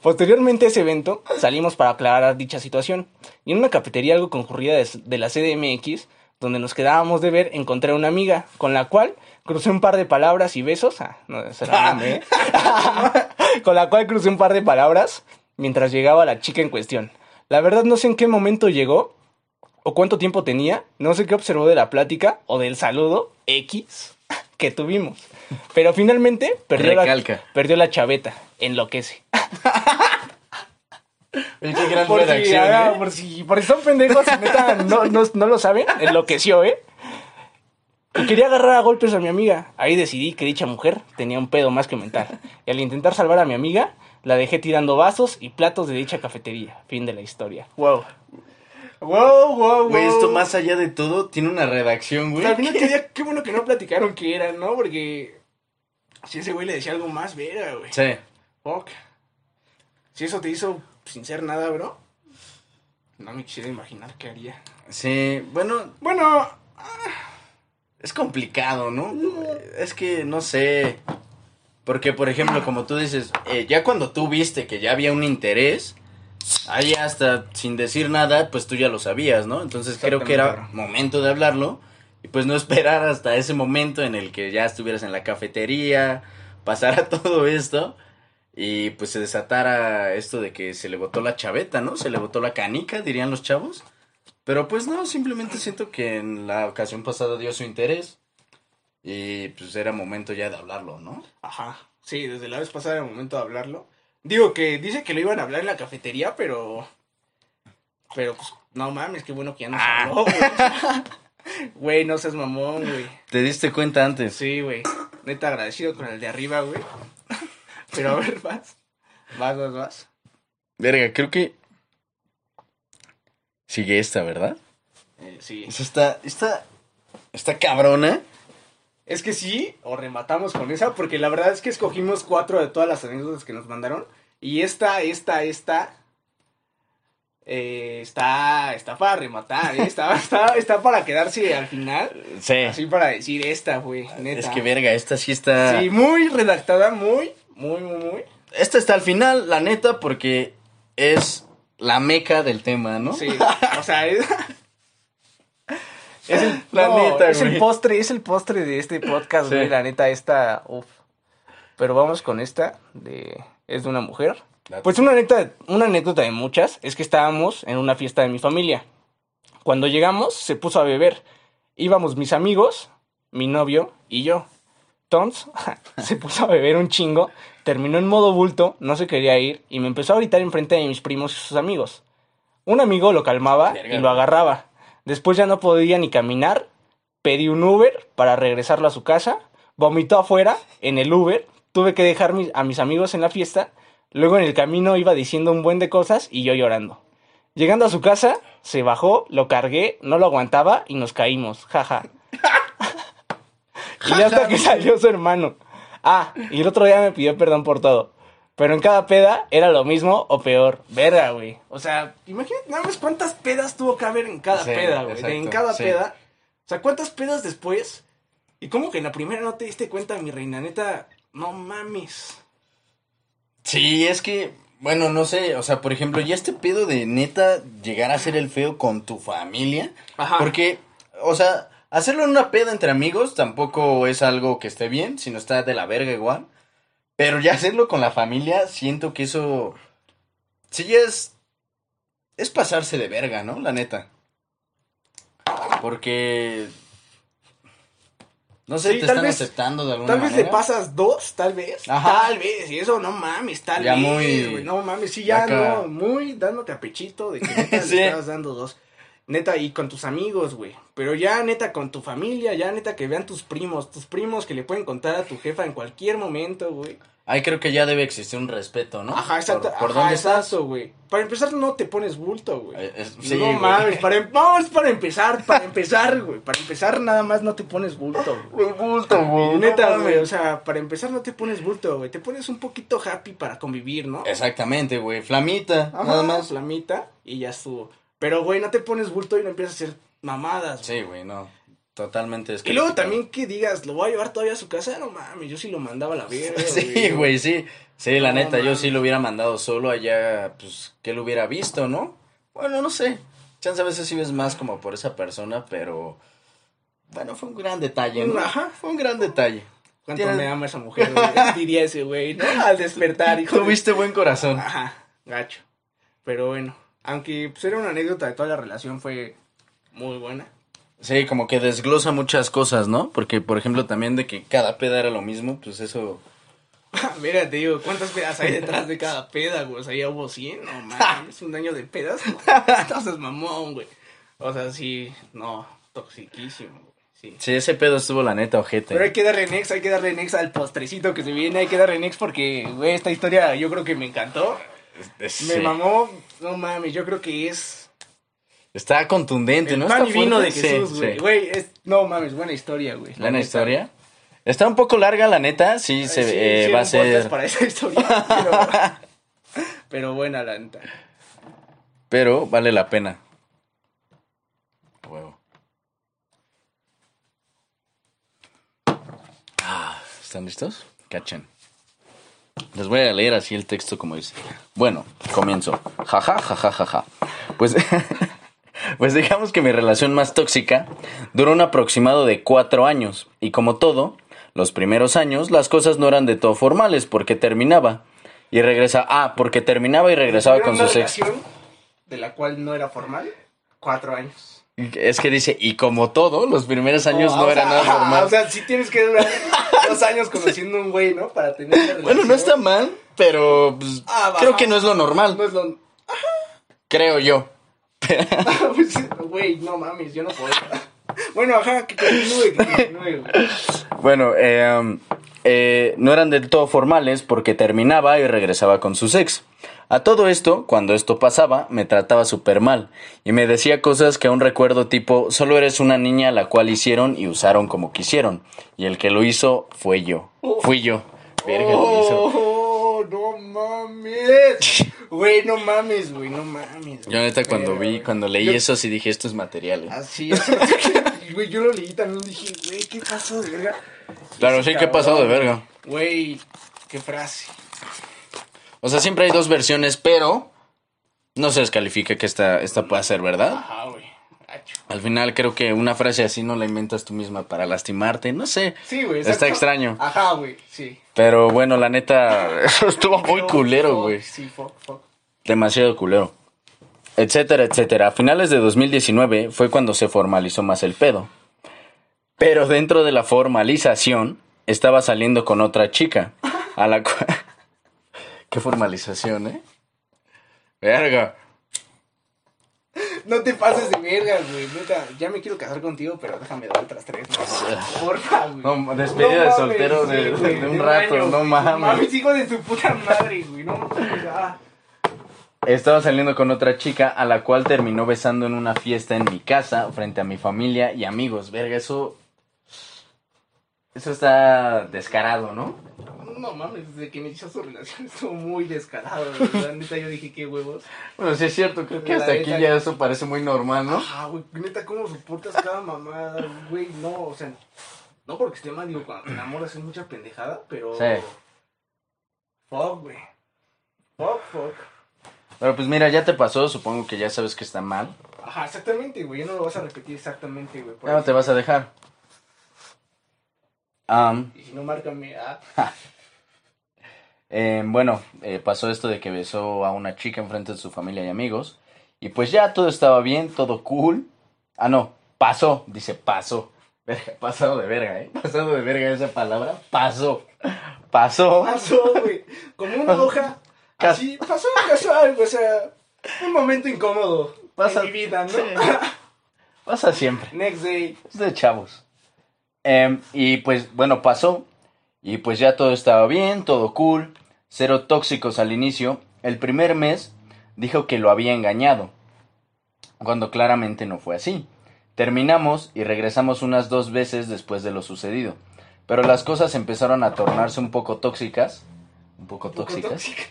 Posteriormente a ese evento, salimos para aclarar dicha situación. Y en una cafetería algo concurrida de la CDMX, donde nos quedábamos de ver, encontré a una amiga, con la cual crucé un par de palabras y besos. Ah, no, el *laughs* nombre, ¿eh? *laughs* con la cual crucé un par de palabras mientras llegaba la chica en cuestión. La verdad no sé en qué momento llegó, o cuánto tiempo tenía, no sé qué observó de la plática o del saludo X *laughs* que tuvimos. Pero finalmente perdió la, perdió la chaveta, enloquece.
Qué gran
Por si, ah,
¿eh?
por si, por si son pendejos neta no, no, no lo saben, enloqueció, ¿eh? Y quería agarrar a golpes a mi amiga. Ahí decidí que dicha mujer tenía un pedo más que mental. Y al intentar salvar a mi amiga, la dejé tirando vasos y platos de dicha cafetería. Fin de la historia. Wow. Wow, wow,
Güey, esto más allá de todo tiene una redacción, güey.
Al final *laughs* qué, día- qué bueno que no platicaron qué era, ¿no? Porque si ese güey le decía algo más, verga, güey.
Sí.
Fuck. Si eso te hizo sin ser nada, bro. No me quisiera imaginar qué haría.
Sí, bueno,
Bueno,
es complicado, ¿no? Es que no sé. Porque, por ejemplo, como tú dices, eh, ya cuando tú viste que ya había un interés, ahí hasta sin decir nada, pues tú ya lo sabías, ¿no? Entonces creo que era momento de hablarlo y pues no esperar hasta ese momento en el que ya estuvieras en la cafetería, pasara *laughs* todo esto y pues se desatara esto de que se le botó la chaveta, ¿no? Se le botó la canica, dirían los chavos. Pero pues no, simplemente siento que en la ocasión pasada dio su interés y pues era momento ya de hablarlo, ¿no?
Ajá. Sí, desde la vez pasada era momento de hablarlo. Digo que dice que lo iban a hablar en la cafetería, pero. Pero pues, no mames, qué bueno que ya nos
Ah.
habló, güey. *laughs* Güey, no seas mamón, güey.
¿Te diste cuenta antes?
Sí, güey. Neta agradecido con el de arriba, güey. *laughs* Pero a ver, vas. Vas, vas, vas.
Verga, creo que sigue esta, ¿verdad?
Eh, sí.
Esa está, está, está cabrona.
Es que sí, o rematamos con esa, porque la verdad es que escogimos cuatro de todas las anécdotas que nos mandaron. Y esta, esta, esta. eh, está, está para rematar, ¿eh? está, *laughs* está, está para quedarse al final.
Sí.
Así para decir esta, güey, neta.
Es que verga, esta sí está.
Sí, muy redactada, muy, muy, muy, muy.
Esta está al final, la neta, porque es la meca del tema, ¿no?
Sí, *laughs* o sea, es, es el,
La
no,
neta,
es el
güey.
postre, es el postre de este podcast,
Sí.
güey, la neta, esta, uf. Pero vamos con esta, de, es de una mujer.
Date.
Pues una anécdota, una anécdota de muchas, es que estábamos en una fiesta de mi familia. Cuando llegamos, se puso a beber. Íbamos mis amigos, mi novio y yo. Tons *laughs* se puso a beber un chingo, terminó en modo bulto, no se quería ir y me empezó a gritar enfrente de mis primos y sus amigos. Un amigo lo calmaba y lo agarraba. Después ya no podía ni caminar, pedí un Uber para regresarlo a su casa, vomitó afuera en el Uber, tuve que dejar a mis amigos en la fiesta, luego en el camino iba diciendo un buen de cosas y yo llorando. Llegando a su casa, se bajó, lo cargué, no lo aguantaba y nos caímos, jaja. *laughs* y hasta que salió su hermano. Ah, y el otro día me pidió perdón por todo. Pero en cada peda era lo mismo o peor. Verga, güey. O sea, imagínate nada más cuántas pedas tuvo que haber en cada
Sí,
peda, güey.
exacto,
En cada
sí.
peda. O sea, cuántas pedas después. Y como que en la primera no te diste cuenta, mi reina, neta. No mames.
Sí, es que, bueno, no sé, o sea, por ejemplo, ya este pedo de neta llegar a ser el feo con tu familia.
Ajá.
Porque, o sea, hacerlo en una peda entre amigos tampoco es algo que esté bien, sino está de la verga igual. Pero ya hacerlo con la familia, siento que eso. Sí es. Es pasarse de verga, ¿no? La neta. Porque. No sé,
Sí,
te
tal
están
vez-
aceptando de alguna
Tal vez
manera.
le pasas dos, tal vez.
Ajá.
Tal vez. Y eso, no mames, tal
Ya
vez.
muy-
No mames, sí, ya
acá.
no. Muy dándote a pechito de que *laughs*
Sí.
le estabas dando dos. Neta, y con tus amigos, güey. Pero ya, neta, con tu familia, ya, neta, que vean tus primos. Tus primos que le pueden contar a tu jefa en cualquier momento, güey.
Ahí creo que ya debe existir un respeto, ¿no?
Ajá, exacto.
¿Por, por
ajá,
dónde estás?
güey. Para empezar, no te pones bulto, güey.
Eh, sí,
no mames, *laughs* para, em- no, es para empezar, para empezar, güey. Para empezar, nada más no te pones bulto, güey.
Bulto, güey.
Neta, güey, o sea, para empezar no te pones bulto, güey. Te pones un poquito happy para convivir, ¿no?
Exactamente, güey. Flamita,
Ajá,
nada más.
flamita y ya estuvo. Pero, güey, no te pones bulto y no empiezas a hacer mamadas, güey.
Sí, güey, no. Totalmente
Y luego también que digas, ¿lo voy a llevar todavía a su casa? No mames, yo sí lo mandaba a la verga, *laughs*
Sí, güey, sí. Sí, la
No,
neta, yo sí lo hubiera mandado solo allá, pues, que lo hubiera visto, ¿no? Bueno, no sé. Chance a veces sí ves más como por esa persona, pero... Bueno, fue un gran detalle, ¿no?
Ajá.
Fue un gran detalle.
¿Cuánto
Tienes-
me ama esa mujer, güey? *laughs* Diría ese güey, ¿no? Al despertar, hijo *laughs*
Tuviste buen corazón.
Ajá, gacho. Pero bueno, aunque pues, era una anécdota de toda la relación, fue muy buena.
Sí, como que desglosa muchas cosas, ¿no? Porque, por ejemplo, también de que cada peda era lo mismo, pues eso... *laughs*
Mira, te digo, ¿cuántas pedas hay detrás de cada peda, güey? O sea, ya hubo 100, no mames, un año de pedas. Entonces, mamón, güey. O sea, sí, no, toxiquísimo, güey. Sí.
Sí, ese pedo estuvo la neta ojete.
Pero hay que darle next, hay que darle next al postrecito que se viene, hay que darle next porque, güey, esta historia yo creo que me encantó. *laughs* Me
Sí.
mamó, no mames, yo creo que es
Está contundente,
el
¿no?
pan
Está
y vino de. Jesús, güey.
sí.
No mames, buena historia, güey.
Buena historia. Está un poco larga, la neta. Sí,
Ay,
se, eh, va a ser.
para esa historia, pero, *laughs* pero buena la neta.
Pero vale la pena. Huevo. Ah, ¿Están listos? Cachen. Les voy a leer así el texto como dice. Bueno, comienzo. Jaja, jaja, jaja. Pues, *laughs* pues digamos que mi relación más tóxica duró un aproximado de cuatro años. Y como todo, los primeros años las cosas no eran de todo formales porque terminaba. Y regresa. Ah, porque terminaba y regresaba con sus ex.
de la cual no era formal, cuatro años.
Es que dice, y como todo, los primeros años
Oh,
no era
sea,
nada *laughs* normal.
O sea, sí tienes que durar dos años conociendo un güey, ¿no? Para tener
bueno, no está mal, pero pues,
Ah,
creo que no es lo normal.
No es lo...
Creo yo. *laughs*
Pues, Güey, no mames, yo no puedo. Bueno, ajá, que continúe, que continúe.
Bueno, eh, um, eh, no eran del todo formales porque terminaba y regresaba con su ex. A todo esto, cuando esto pasaba, me trataba súper mal y me decía cosas que aún recuerdo tipo, solo eres una niña a la cual hicieron y usaron como quisieron. Y el que lo hizo fue yo. Fui yo. Verga, lo hizo.
Oh, no mames. Güey, no mames, güey, no mames.
Yo neta cuando vi, cuando leí
Yo-
eso sí dije, esto es material. eh".
Así, *laughs* güey, yo lo leí también dije, güey, ¿qué pasó de verga?
Claro, sí, ¿qué pasó de verga?
Güey, qué frase.
O sea, siempre hay dos versiones, pero no se descalifica que esta, esta pueda ser verdad.
Ajá, güey.
Al final creo que una frase así no la inventas tú misma para lastimarte, no sé.
Sí, güey.
Está extraño.
Ajá, güey, sí.
Pero bueno, la neta, *laughs* eso estuvo muy culero, güey.
Sí, fuck, fuck.
Demasiado culero. Etcétera, etcétera. A finales de 2019 fue cuando se formalizó más el pedo. Pero dentro de la formalización estaba saliendo con otra chica. A la *laughs* cual... Qué formalización, ¿eh? Verga.
No te pases de verga, güey. Neta, ya me quiero casar contigo, pero déjame dar otras tres. ¿no? Porfa, güey.
No, despedida de soltero de-
sí, güey,
de un rato, no
güey.
mames.
Mames, hijo de su puta madre, güey. No mames. ah.
Estaba saliendo con otra chica a la cual terminó besando en una fiesta en mi casa frente a mi familia y amigos. Verga, eso... Eso está descarado, ¿no?
No mames, desde que inició su relación *laughs* estuvo muy descarado. La neta, yo dije, qué huevos.
Bueno, sí es cierto, creo que
La
hasta aquí ya eso parece muy normal, ¿no?
Ajá, güey. Neta, ¿cómo soportas cada mamada, güey? No, o sea, no porque esté mal, digo, cuando te enamoras es mucha pendejada, pero.
Sí.
Fuck, güey. Fuck, fuck.
Pero pues mira, ya te pasó, supongo que ya sabes que está mal.
Ajá, exactamente, güey. Ya no lo vas a repetir exactamente, güey.
Ya no te vas a dejar. Am,
Y si no, márcame. Ah, *laughs*
eh, bueno, eh, pasó esto de que besó a una chica enfrente de su familia y amigos. Y pues ya todo estaba bien, todo cool. Ah, no, pasó, dice pasó. Verga, pasado de verga, ¿eh? Pasado de verga esa palabra. Pasó. Pasó.
pasó, güey. Como una hoja. Así, pasó casual. O sea, un momento incómodo.
Pasa-
En mi vida, ¿no? *laughs*
Pasa siempre.
Next day.
Es de chavos. Em, y pues bueno, pasó. Y pues ya todo estaba bien, todo cool. Cero tóxicos al inicio. El primer mes dijo que lo había engañado. Cuando claramente no fue así. Terminamos y regresamos unas dos veces después de lo sucedido. Pero las cosas empezaron a tornarse un poco tóxicas. Un poco
Un poco
tóxicas.
tóxica.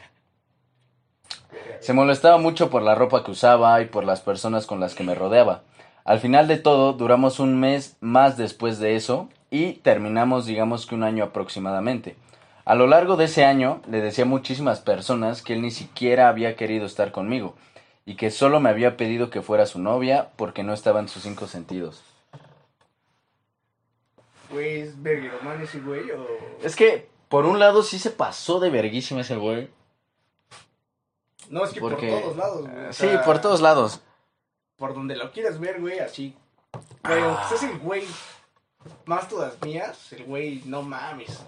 Se molestaba mucho por la ropa que usaba y por las personas con las que me rodeaba. Al final de todo, duramos un mes más después de eso y terminamos digamos que un año aproximadamente. A lo largo de ese año le decía a muchísimas personas que él ni siquiera había querido estar conmigo y que solo me había pedido que fuera su novia porque no estaba en sus cinco sentidos.
Güey, es vergueromán ese güey o.
Es que, por un lado, sí se pasó de verguísima ese güey.
No, es que
Porque...
por todos lados, güey. o
Sí,
sea,
por todos lados.
Por donde lo quieras ver, güey, así. Güey,
Ah.
aunque seas el güey más todas mías, el güey, no mames.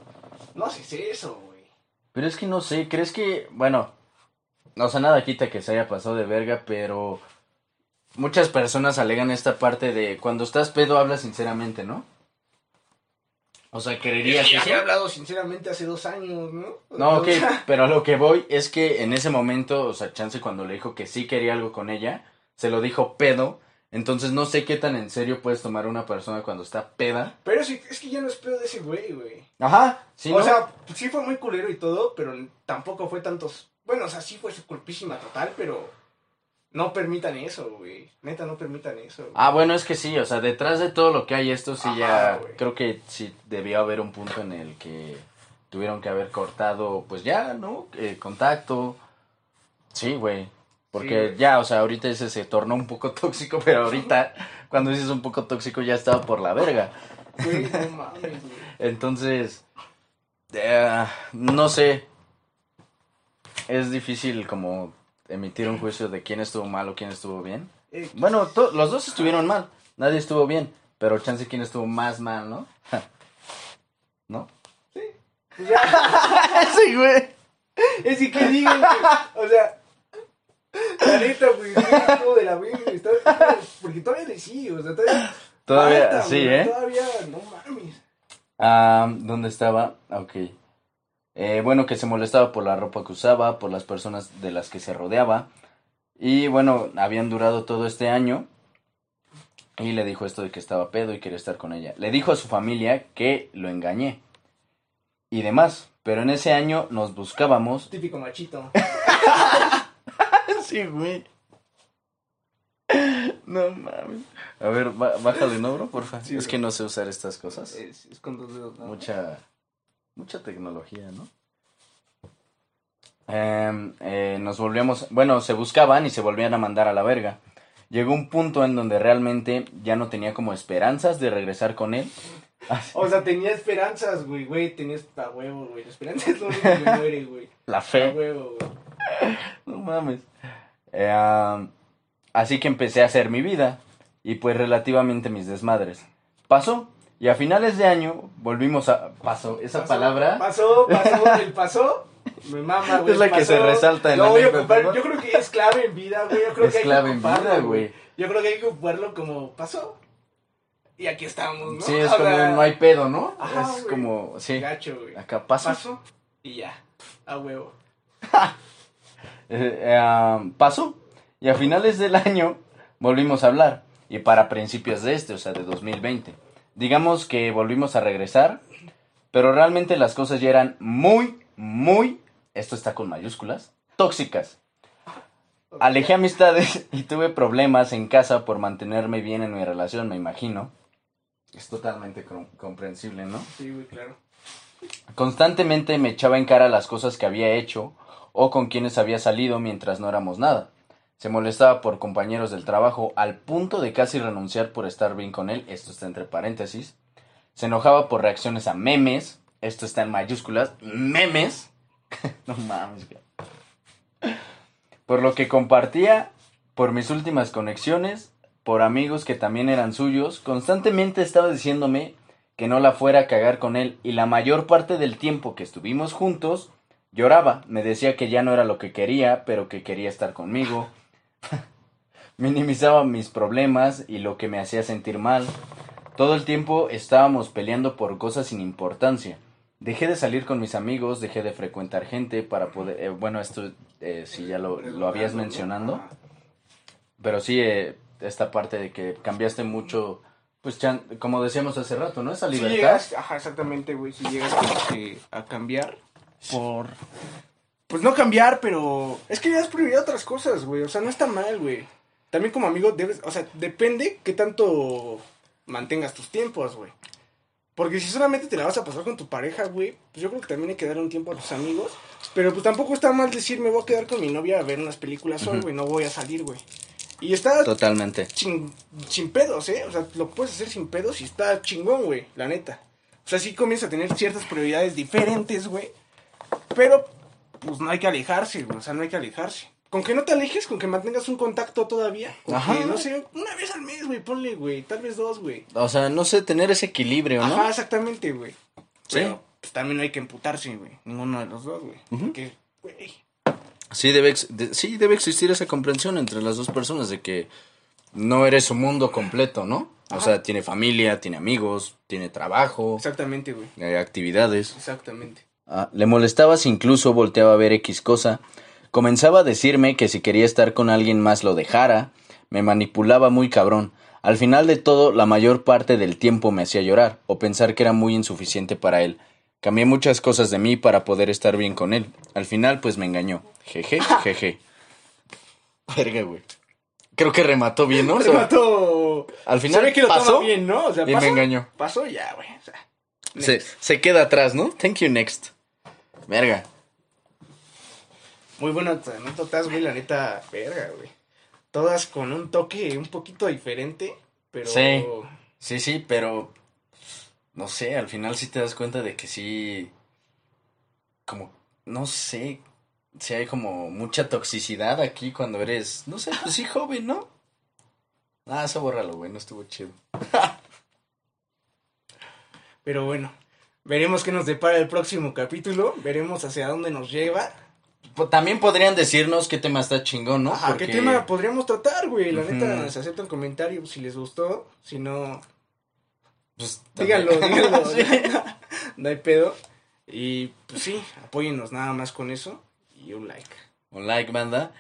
No haces eso, güey.
Pero es que no sé, ¿crees que, bueno, no sé, nada quita que se haya pasado de verga, pero muchas personas alegan esta parte de cuando estás pedo hablas sinceramente, ¿no? O sea, ¿creerías
Ya
eso?
he hablado sinceramente hace dos años, ¿no?
No, ok,
O sea,
pero a lo que voy es que en ese momento, o sea, Chance cuando le dijo que sí quería algo con ella, se lo dijo pedo, entonces no sé qué tan en serio puedes tomar a una persona cuando está peda.
Pero sí, es que ya no es pedo de ese güey, güey.
Ajá, sí,
o
¿no?
sea, sí fue muy culero y todo, pero tampoco fue tantos. Bueno, o sea, sí fue su culpísima total, pero no permitan eso, güey. Neta, no permitan eso. güey.
Ah, bueno, es que sí, o sea, detrás de todo lo que hay esto sí
Ajá,
ya
güey.
creo que sí debió haber un punto en el que tuvieron que haber cortado, pues ya, ¿no? Eh, contacto. Sí, güey. Porque
Sí,
ya, o sea, ahorita ese se tornó un poco *laughs* tóxico, pero ahorita cuando dices un poco tóxico ya estaba por la verga.
Güey, no mames, güey. *laughs*
Entonces, eh, no sé. Es difícil como emitir un juicio de quién estuvo mal o quién estuvo bien.
Eh,
Bueno, los dos estuvieron mal. Nadie estuvo bien. Pero chance quién estuvo más mal, ¿no? *laughs* ¿No?
pues ya,
sí, güey.
es que, ¿qué digan? O sea, la neta, güey, sí, de la está- Porque todavía le sigue, o sea, todavía
Todavía,
Falta,
sí,
güey,
¿eh?
Todavía, no mames.
Ah, ¿Dónde estaba? Ok. Eh, bueno, que se molestaba por la ropa que usaba, por las personas de las que se rodeaba. Y bueno, habían durado todo este año. Y le dijo esto de que estaba pedo y quería estar con ella. Le dijo a su familia que lo engañé. Y demás. Pero en ese año nos buscábamos.
Típico machito.
Sí, güey. No mames. A ver, bájale, ¿no, bro? Porfa.
Sí,
es
bro.
que no sé usar estas cosas.
Es, es con dos dedos, ¿no?
Mucha, mucha tecnología, ¿no? Em, eh, nos volvíamos, bueno, se buscaban y se volvían a mandar a la verga. Llegó un punto en donde realmente ya no tenía como esperanzas de regresar con él. *laughs*
O sea, tenía esperanzas, güey, güey, tenías a huevo, güey. La esperanza es lo único que muere, güey.
La fe.
huevo, güey. *laughs*
No mames. Eh, así que empecé a hacer mi vida y pues relativamente mis desmadres. Pasó y a finales de año volvimos a... Pasó, esa
Pasó,
palabra...
Pasó, pasó, el pasó. Me mama, güey.
Es la que
pasó.
se resalta en la
voy a ocupar.
¿no?
Yo creo que es clave en vida, güey. Yo creo
Es
que hay
clave
que
en
ocuparlo,
vida, güey.
Yo creo que hay que ocuparlo como pasó. Y aquí estamos, ¿no?
Sí, es
O
como no hay pedo, ¿no?
Ajá,
es
güey.
como, sí,
Gacho, güey.
acá pasó.
Pasó y ya. A huevo. *laughs*
Eh, eh, pasó. Y a finales del año volvimos a hablar. Y para principios de este, o sea, de 2020. Digamos que volvimos a regresar. Pero realmente las cosas ya eran muy, muy, esto está con mayúsculas, tóxicas. Alejé amistades *laughs* y tuve problemas en casa por mantenerme bien en mi relación, me imagino. Es totalmente com- comprensible, ¿no?
Sí, güey, claro.
Constantemente me echaba en cara las cosas que había hecho o con quienes había salido mientras no éramos nada. Se molestaba por compañeros del trabajo al punto de casi renunciar por estar bien con él, esto está entre paréntesis. Se enojaba por reacciones a memes, esto está en mayúsculas, memes. *laughs* no mames. Por lo que compartía, por mis últimas conexiones, por amigos que también eran suyos, constantemente estaba diciéndome que no la fuera a cagar con él y la mayor parte del tiempo que estuvimos juntos lloraba, me decía que ya no era lo que quería, pero que quería estar conmigo. *laughs* Minimizaba mis problemas y lo que me hacía sentir mal. Todo el tiempo estábamos peleando por cosas sin importancia. Dejé de salir con mis amigos, dejé de frecuentar gente para poder... eh, bueno, esto eh, sí ya lo, lo habías mencionando. Pero sí, eh, esta parte de que cambiaste mucho, pues chan- como decíamos hace rato, ¿no? Esa
Si
libertad.
llegas, ajá, exactamente, güey. Si llegas a cambiar por. Pues no cambiar, pero. Es que ya has prioridad otras cosas, güey. O sea, no está mal, güey. También como amigo debes. O sea, depende qué tanto mantengas tus tiempos, güey. Porque si solamente te la vas a pasar con tu pareja, güey, pues yo creo que también hay que dar un tiempo a tus amigos. Pero pues tampoco está mal decir, me voy a quedar con mi novia a ver unas películas hoy, güey, no voy a salir, güey. Y está
Totalmente.
sin, sin pedos, ¿eh? O sea, lo puedes hacer sin pedos y está chingón, güey, la neta. O sea, sí comienza a tener ciertas prioridades diferentes, güey. Pero, pues no hay que alejarse, güey. O sea, no hay que alejarse. Con que no te alejes, con que mantengas un contacto todavía. Con
Ajá.
que, no sé, una vez al mes, güey, ponle, güey. Tal vez dos, güey.
O sea, no sé, tener ese equilibrio, ¿no?
Ajá, exactamente, güey.
Sí.
Pero, pues también no hay que emputarse, güey. Ninguno de los dos, güey.
Ujú.
Porque, güey.
Sí debe, de- sí, debe existir esa comprensión entre las dos personas de que no eres un mundo completo, ¿no? O sea, tiene familia, tiene amigos, tiene trabajo,
Exactamente, güey.
hay actividades.
Exactamente.
Ah, le molestaba si incluso volteaba a ver X cosa. Comenzaba a decirme que si quería estar con alguien más lo dejara. Me manipulaba muy cabrón. Al final de todo, la mayor parte del tiempo me hacía llorar o pensar que era muy insuficiente para él. Cambié muchas cosas de mí para poder estar bien con él. Al final, pues me engañó. Jeje, *laughs* jeje. Verga, güey. Creo que remató bien, ¿no? O sea,
Remató.
al final
Se ve que lo toma
pasó
bien, ¿no? O sea,
y me engañó.
Pasó ya, güey. O sea,
Se,
next.
se queda atrás, ¿no? Thank you, next. Verga.
Muy buenas anécdotas, güey, la neta, verga, güey. Todas con un toque un poquito diferente, pero...
Sí. Sí, sí, pero no sé, al final sí te das cuenta de que sí, como, no sé, si hay como mucha toxicidad aquí cuando eres, no sé, pues sí, joven, ¿no? Ah, eso bórralo, güey, no estuvo chido. *laughs*
Pero bueno, veremos qué nos depara el próximo capítulo, veremos hacia dónde nos lleva.
Po- También podrían decirnos qué tema está chingón, ¿no?
Ajá, ¿qué tema podríamos tratar, güey? La
Ujú.
neta, se acepta un comentario si les gustó, si no,
Pues,
Díganlo, *laughs* díganlo.
Sí. *laughs*
No hay pedo. Y pues sí, apóyennos nada más con eso. Y un like.
Un like, banda.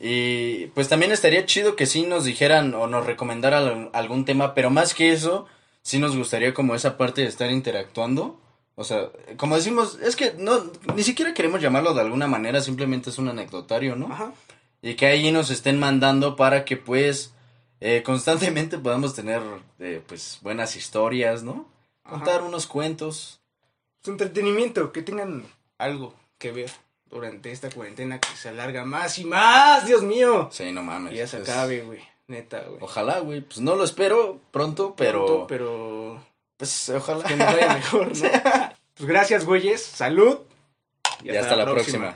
Y pues también estaría chido que sí nos dijeran o nos recomendaran algún tema, pero más que eso, sí nos gustaría como esa parte de estar interactuando. O sea, como decimos, es que no, ni siquiera queremos llamarlo de alguna manera, simplemente es un anecdotario, ¿no?
Ajá.
Y que ahí nos estén mandando para que pues eh, constantemente podamos tener eh, pues buenas historias, ¿no?
Ajá.
Contar unos cuentos.
Entretenimiento, que tengan algo que ver durante esta cuarentena que se alarga más y más, Dios mío.
Sí, no mames.
Y ya se
es-
acabe, güey. Neta, güey.
Ojalá, güey. Pues no lo espero pronto, pero...
Pronto, pero
Pues ojalá.
que nos vaya mejor, ¿no? *laughs* Pues gracias, güeyes. Salud.
Y hasta, la próxima.